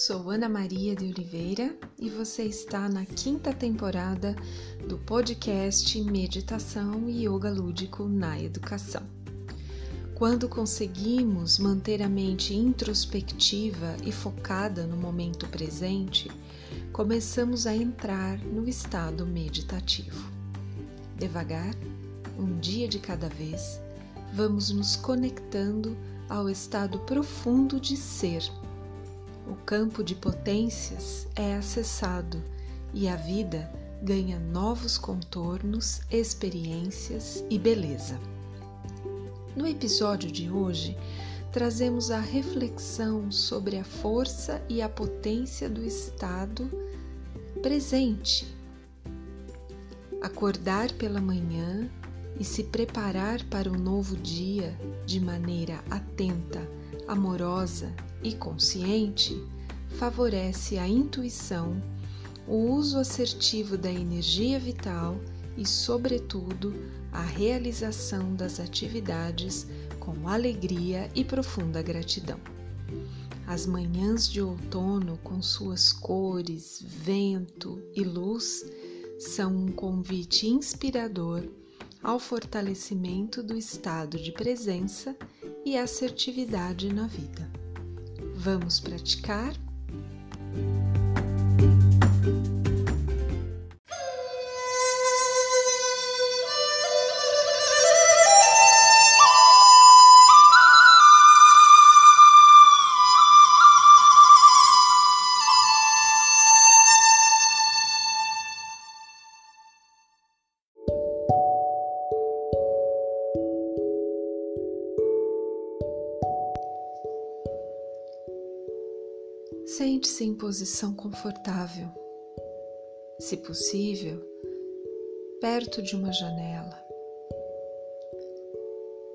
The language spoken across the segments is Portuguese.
sou Ana Maria de Oliveira e você está na quinta temporada do podcast Meditação e Yoga Lúdico na Educação. Quando conseguimos manter a mente introspectiva e focada no momento presente, começamos a entrar no estado meditativo. Devagar, um dia de cada vez, vamos nos conectando ao estado profundo de ser o campo de potências é acessado e a vida ganha novos contornos, experiências e beleza. No episódio de hoje, trazemos a reflexão sobre a força e a potência do estado presente. Acordar pela manhã e se preparar para um novo dia de maneira atenta, amorosa e consciente favorece a intuição, o uso assertivo da energia vital e, sobretudo, a realização das atividades com alegria e profunda gratidão. As manhãs de outono, com suas cores, vento e luz, são um convite inspirador ao fortalecimento do estado de presença e assertividade na vida. Vamos praticar? Sente-se em posição confortável, se possível, perto de uma janela.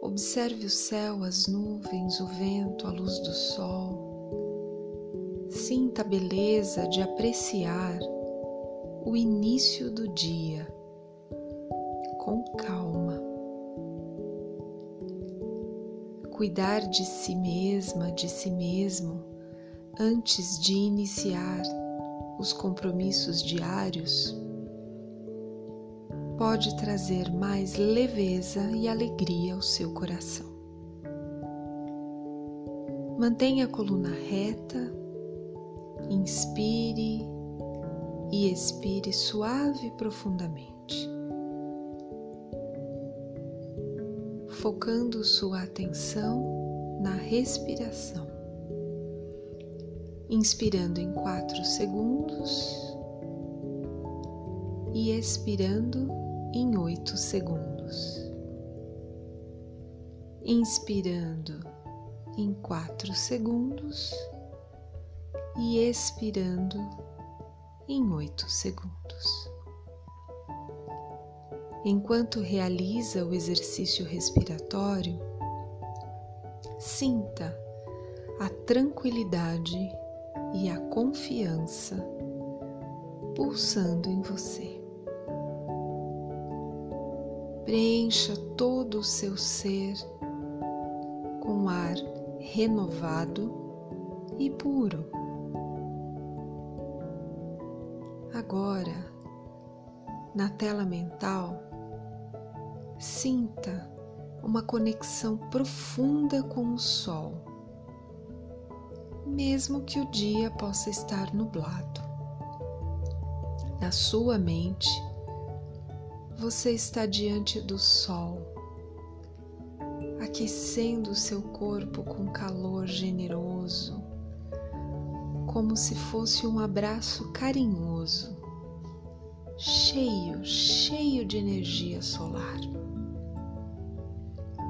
Observe o céu, as nuvens, o vento, a luz do sol. Sinta a beleza de apreciar o início do dia com calma. Cuidar de si mesma, de si mesmo antes de iniciar os compromissos diários pode trazer mais leveza e alegria ao seu coração. Mantenha a coluna reta, inspire e expire suave e profundamente, focando sua atenção na respiração inspirando em quatro segundos e expirando em oito segundos. Inspirando em quatro segundos e expirando em oito segundos. Enquanto realiza o exercício respiratório, sinta a tranquilidade e a confiança pulsando em você. Preencha todo o seu ser com ar renovado e puro. Agora, na tela mental, sinta uma conexão profunda com o Sol mesmo que o dia possa estar nublado. Na sua mente, você está diante do sol, aquecendo o seu corpo com calor generoso, como se fosse um abraço carinhoso, cheio, cheio de energia solar.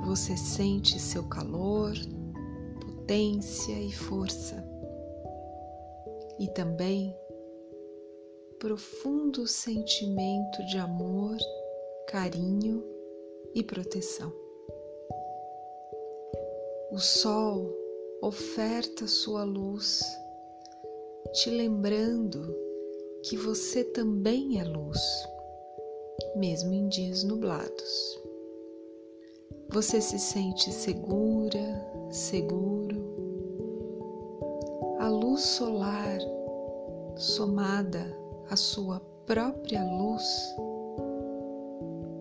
Você sente seu calor, potência e força, e também profundo sentimento de amor, carinho e proteção. O sol oferta sua luz, te lembrando que você também é luz, mesmo em dias nublados. Você se sente segura, seguro a luz solar somada à sua própria luz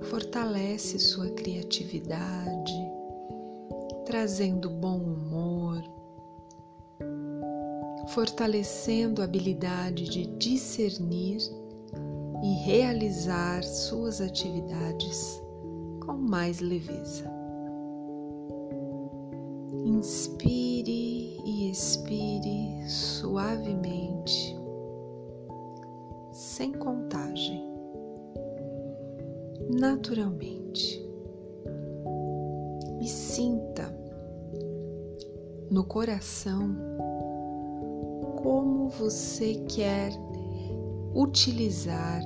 fortalece sua criatividade, trazendo bom humor, fortalecendo a habilidade de discernir e realizar suas atividades com mais leveza. Inspire suavemente, sem contagem, naturalmente. E sinta no coração como você quer utilizar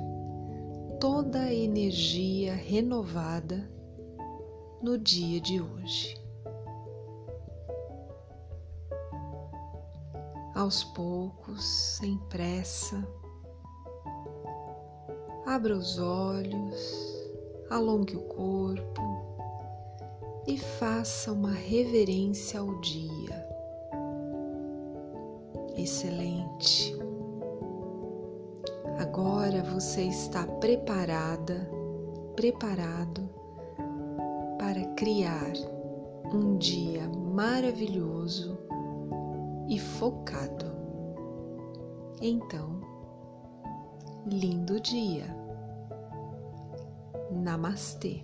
toda a energia renovada no dia de hoje. Aos poucos, sem pressa, abra os olhos, alongue o corpo e faça uma reverência ao dia. Excelente. Agora você está preparada, preparado para criar um dia maravilhoso e focado. Então, lindo dia. Namastê.